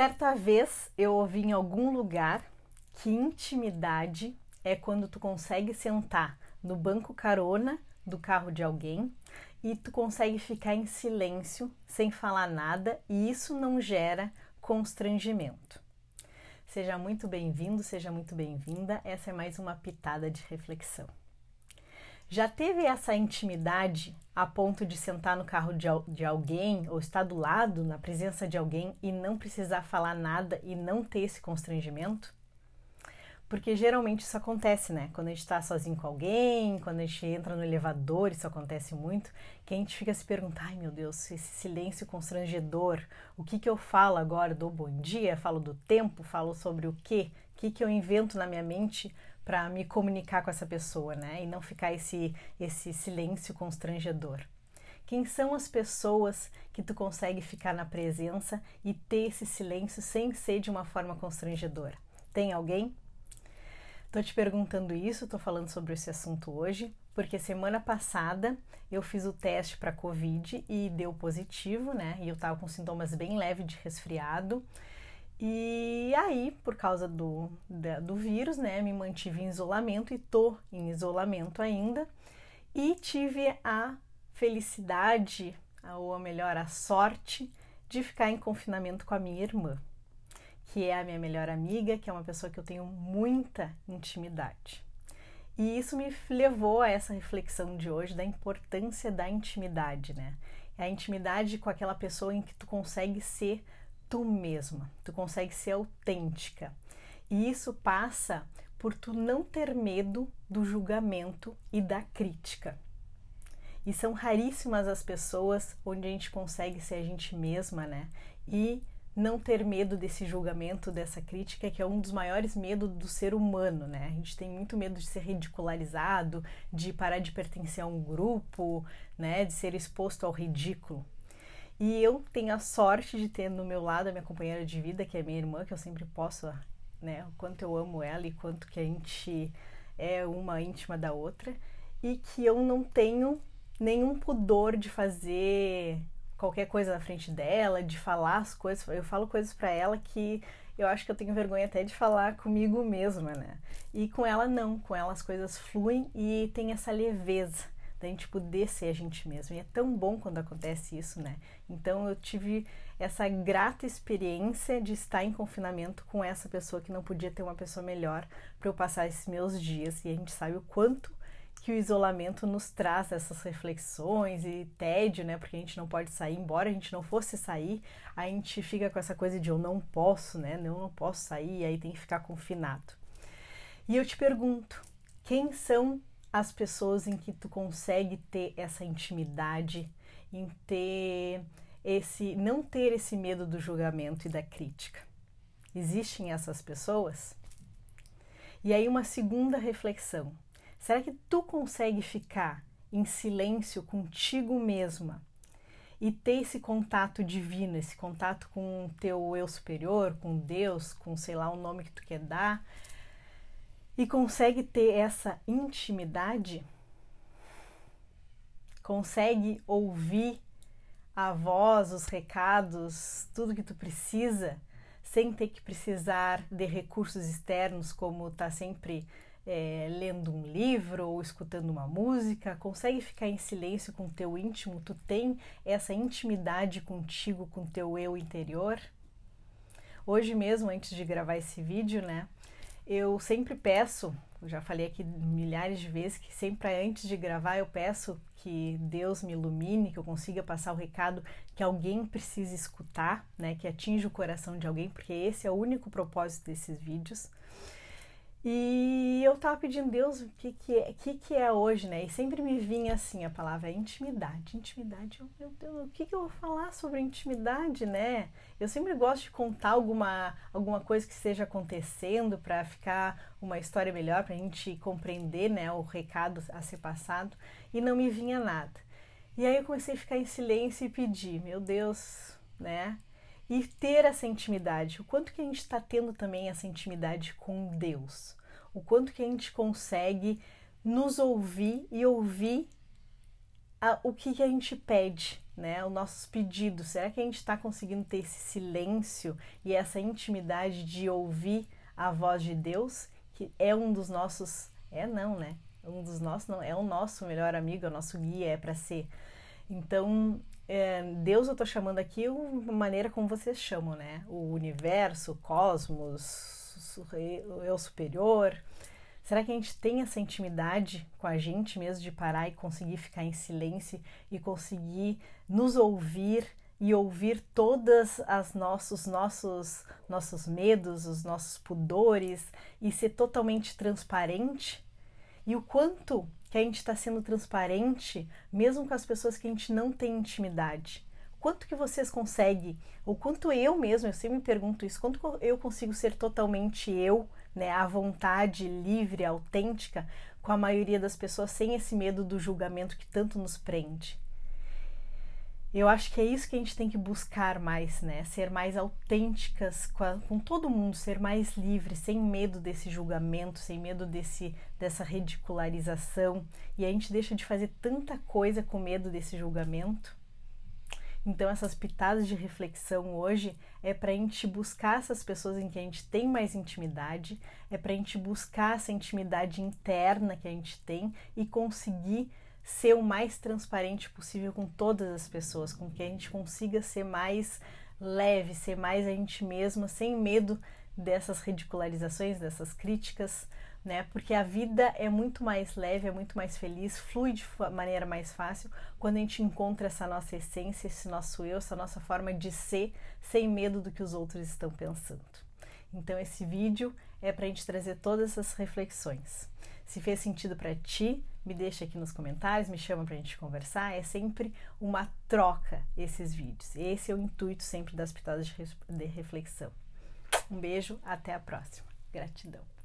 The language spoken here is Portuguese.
Certa vez eu ouvi em algum lugar que intimidade é quando tu consegue sentar no banco carona do carro de alguém e tu consegue ficar em silêncio sem falar nada e isso não gera constrangimento. Seja muito bem-vindo, seja muito bem-vinda. Essa é mais uma pitada de reflexão. Já teve essa intimidade a ponto de sentar no carro de, de, alguém ou estar do lado, na presença de alguém e não precisar falar nada e não ter esse constrangimento? Porque geralmente isso acontece, né? Quando a gente está sozinho com alguém, quando a gente entra no elevador, isso acontece muito, que a gente fica se perguntando, ai meu Deus, esse silêncio constrangedor, o que que eu falo agora? Dou bom dia? Falo do tempo? Falo sobre o quê? Que que eu invento na minha mente para me comunicar com essa pessoa, né? E não ficar esse, esse silêncio constrangedor. Quem são as pessoas que tu consegue ficar na presença e ter esse silêncio sem ser de uma forma constrangedora? Tem alguém? Tô te perguntando isso, tô falando sobre esse assunto hoje, porque semana passada eu fiz o teste para Covid e deu positivo, né? E eu tava com sintomas bem leves de resfriado. E aí, por causa do, do vírus, né, me mantive em isolamento e tô em isolamento ainda. E tive a felicidade, ou melhor, a sorte de ficar em confinamento com a minha irmã que é a minha melhor amiga, que é uma pessoa que eu tenho muita intimidade. E isso me levou a essa reflexão de hoje da importância da intimidade, né? A intimidade com aquela pessoa em que tu consegue ser tu mesma, tu consegue ser autêntica. E isso passa por tu não ter medo do julgamento e da crítica. E são raríssimas as pessoas onde a gente consegue ser a gente mesma, né? E não ter medo desse julgamento, dessa crítica, que é um dos maiores medos do ser humano, né? A gente tem muito medo de ser ridicularizado, de parar de pertencer a um grupo, né? De ser exposto ao ridículo. E eu tenho a sorte de ter no meu lado a minha companheira de vida, que é minha irmã, que eu sempre posso, né? O quanto eu amo ela e quanto que a gente é uma íntima da outra. E que eu não tenho nenhum pudor de fazer qualquer coisa na frente dela, de falar as coisas. Eu falo coisas para ela que eu acho que eu tenho vergonha até de falar comigo mesma, né? E com ela não, com ela as coisas fluem e tem essa leveza da gente poder ser a gente mesmo. E é tão bom quando acontece isso, né? Então eu tive essa grata experiência de estar em confinamento com essa pessoa que não podia ter uma pessoa melhor para eu passar esses meus dias. E a gente sabe o quanto que o isolamento nos traz essas reflexões e tédio, né? Porque a gente não pode sair, embora a gente não fosse sair, a gente fica com essa coisa de eu não posso, né? Eu não posso sair, aí tem que ficar confinado. E eu te pergunto, quem são as pessoas em que tu consegue ter essa intimidade, em ter esse não ter esse medo do julgamento e da crítica? Existem essas pessoas? E aí uma segunda reflexão Será que tu consegue ficar em silêncio contigo mesma e ter esse contato divino, esse contato com o teu eu superior, com Deus, com sei lá o nome que tu quer dar, e consegue ter essa intimidade? Consegue ouvir a voz, os recados, tudo que tu precisa, sem ter que precisar de recursos externos, como tá sempre é, lendo um livro ou escutando uma música, consegue ficar em silêncio com o teu íntimo, tu tem essa intimidade contigo, com o teu eu interior. Hoje mesmo, antes de gravar esse vídeo, né, eu sempre peço, eu já falei aqui milhares de vezes, que sempre antes de gravar eu peço que Deus me ilumine, que eu consiga passar o recado que alguém precisa escutar, né, que atinja o coração de alguém, porque esse é o único propósito desses vídeos. E eu tava pedindo, Deus, o que que é, que que é hoje, né? E sempre me vinha assim a palavra intimidade. Intimidade, eu, meu Deus, o que que eu vou falar sobre intimidade, né? Eu sempre gosto de contar alguma, alguma coisa que esteja acontecendo para ficar uma história melhor, para a gente compreender, né, o recado a ser passado. E não me vinha nada. E aí eu comecei a ficar em silêncio e pedir, meu Deus, né? E ter essa intimidade. O quanto que a gente está tendo também essa intimidade com Deus. O quanto que a gente consegue nos ouvir e ouvir a, o que, que a gente pede, né, os nossos pedidos? Será que a gente está conseguindo ter esse silêncio e essa intimidade de ouvir a voz de Deus, que é um dos nossos, é não, né? Um dos nossos, não, é o nosso melhor amigo, é o nosso guia, é para ser. Então, é, Deus eu estou chamando aqui uma maneira como vocês chamam, né? O universo, o cosmos, o eu superior. Será que a gente tem essa intimidade com a gente mesmo de parar e conseguir ficar em silêncio e conseguir nos ouvir e ouvir todas as nossos nossos nossos medos, os nossos pudores e ser totalmente transparente? E o quanto que a gente está sendo transparente, mesmo com as pessoas que a gente não tem intimidade. Quanto que vocês conseguem, ou quanto eu mesmo, eu sempre me pergunto isso, quanto eu consigo ser totalmente eu, né, à vontade, livre, autêntica, com a maioria das pessoas, sem esse medo do julgamento que tanto nos prende. Eu acho que é isso que a gente tem que buscar mais, né? Ser mais autênticas com, a, com, todo mundo, ser mais livre, sem medo desse julgamento, sem medo desse, dessa ridicularização. E a gente deixa de fazer tanta coisa com medo desse julgamento. Então, essas pitadas de reflexão hoje é para a gente buscar essas pessoas em que a gente tem mais intimidade, é para a gente buscar essa intimidade interna que a gente tem e conseguir ser o mais transparente possível com todas as pessoas, com que a gente consiga ser mais leve, ser mais a gente mesma, sem medo dessas ridicularizações, dessas críticas, né? Porque a vida é muito mais leve, é muito mais feliz, flui de maneira mais fácil quando a gente encontra essa nossa essência, esse nosso eu, essa nossa forma de ser, sem medo do que os outros estão pensando. Então esse vídeo é para a gente trazer todas essas reflexões. Se fez sentido para ti, me deixa aqui nos comentários, me chama para a gente conversar. É sempre uma troca esses vídeos. Esse é o intuito sempre das pitadas de reflexão. Um beijo, até a próxima. Gratidão.